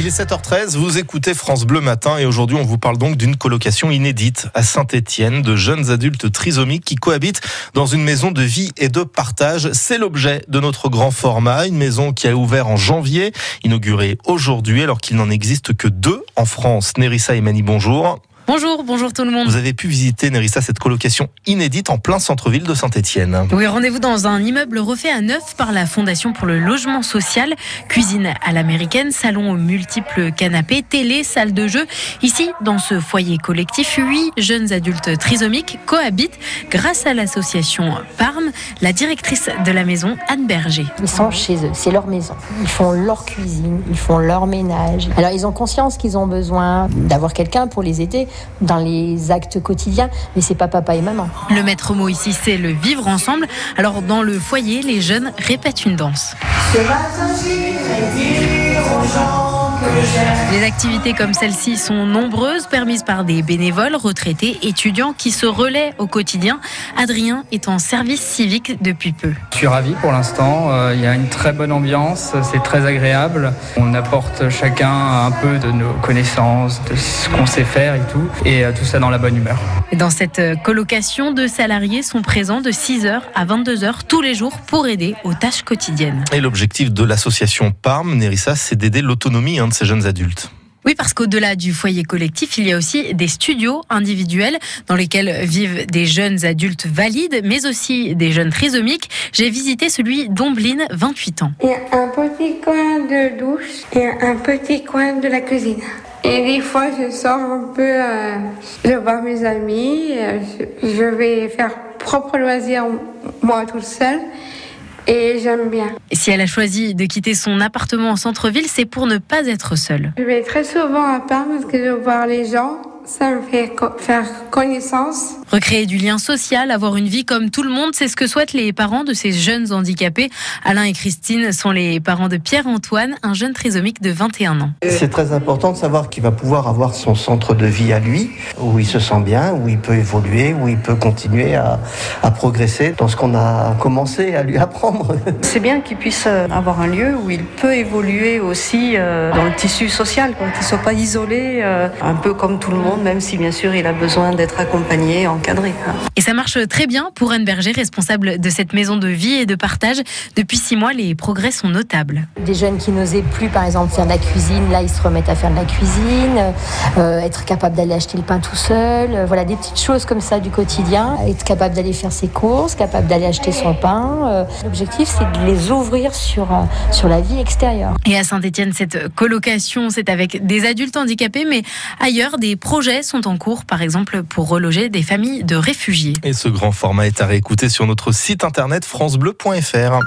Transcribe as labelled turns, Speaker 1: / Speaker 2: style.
Speaker 1: Il est 7h13, vous écoutez France Bleu Matin et aujourd'hui on vous parle donc d'une colocation inédite à Saint-Étienne de jeunes adultes trisomiques qui cohabitent dans une maison de vie et de partage. C'est l'objet de notre grand format, une maison qui a ouvert en janvier, inaugurée aujourd'hui alors qu'il n'en existe que deux en France. Nerissa et Mani, bonjour.
Speaker 2: Bonjour, bonjour tout le monde.
Speaker 1: Vous avez pu visiter, Nerissa, cette colocation inédite en plein centre-ville de Saint-Etienne.
Speaker 2: Oui, rendez-vous dans un immeuble refait à neuf par la Fondation pour le logement social. Cuisine à l'américaine, salon aux multiples canapés, télé, salle de jeu. Ici, dans ce foyer collectif, huit jeunes adultes trisomiques cohabitent grâce à l'association Parme, la directrice de la maison, Anne Berger.
Speaker 3: Ils sont chez eux, c'est leur maison. Ils font leur cuisine, ils font leur ménage. Alors ils ont conscience qu'ils ont besoin d'avoir quelqu'un pour les aider dans les actes quotidiens, mais c'est pas papa et maman.
Speaker 2: Le maître mot ici, c'est le vivre ensemble. Alors dans le foyer, les jeunes répètent une danse. Les activités comme celle-ci sont nombreuses, permises par des bénévoles, retraités, étudiants qui se relaient au quotidien. Adrien est en service civique depuis peu.
Speaker 4: Je suis ravi pour l'instant. Euh, il y a une très bonne ambiance, c'est très agréable. On apporte chacun un peu de nos connaissances, de ce qu'on sait faire et tout, et euh, tout ça dans la bonne humeur.
Speaker 2: Dans cette colocation, deux salariés sont présents de 6h à 22h tous les jours pour aider aux tâches quotidiennes.
Speaker 1: Et l'objectif de l'association PARM, Nerissa, c'est d'aider l'autonomie hein, de ces jeunes adultes.
Speaker 2: Oui, parce qu'au-delà du foyer collectif, il y a aussi des studios individuels dans lesquels vivent des jeunes adultes valides, mais aussi des jeunes trisomiques. J'ai visité celui d'Ombline, 28 ans.
Speaker 5: Il y a un petit coin de douche et un petit coin de la cuisine. Et des fois, je sors un peu, euh, je vois mes amis, euh, je vais faire propre loisir moi toute seule et j'aime bien.
Speaker 2: Si elle a choisi de quitter son appartement en centre-ville, c'est pour ne pas être seule.
Speaker 5: Je vais très souvent à part parce que je voir les gens ça me fait faire connaissance.
Speaker 2: Recréer du lien social, avoir une vie comme tout le monde, c'est ce que souhaitent les parents de ces jeunes handicapés. Alain et Christine sont les parents de Pierre-Antoine, un jeune trisomique de 21 ans.
Speaker 6: C'est très important de savoir qu'il va pouvoir avoir son centre de vie à lui, où il se sent bien, où il peut évoluer, où il peut continuer à, à progresser dans ce qu'on a commencé à lui apprendre.
Speaker 7: C'est bien qu'il puisse avoir un lieu où il peut évoluer aussi euh, dans le tissu social, qu'il ne soit pas isolé, euh, un peu comme tout le monde même si bien sûr il a besoin d'être accompagné, encadré.
Speaker 2: Et ça marche très bien pour Anne Berger, responsable de cette maison de vie et de partage. Depuis six mois, les progrès sont notables.
Speaker 3: Des jeunes qui n'osaient plus, par exemple, faire de la cuisine, là ils se remettent à faire de la cuisine, euh, être capable d'aller acheter le pain tout seul, euh, voilà des petites choses comme ça du quotidien, être capable d'aller faire ses courses, capable d'aller acheter son pain. Euh, L'objectif c'est de les ouvrir sur, euh, sur la vie extérieure.
Speaker 2: Et à Saint-Etienne, cette colocation, c'est avec des adultes handicapés, mais ailleurs, des projets sont en cours, par exemple pour reloger des de réfugiés.
Speaker 1: Et ce grand format est à réécouter sur notre site internet francebleu.fr.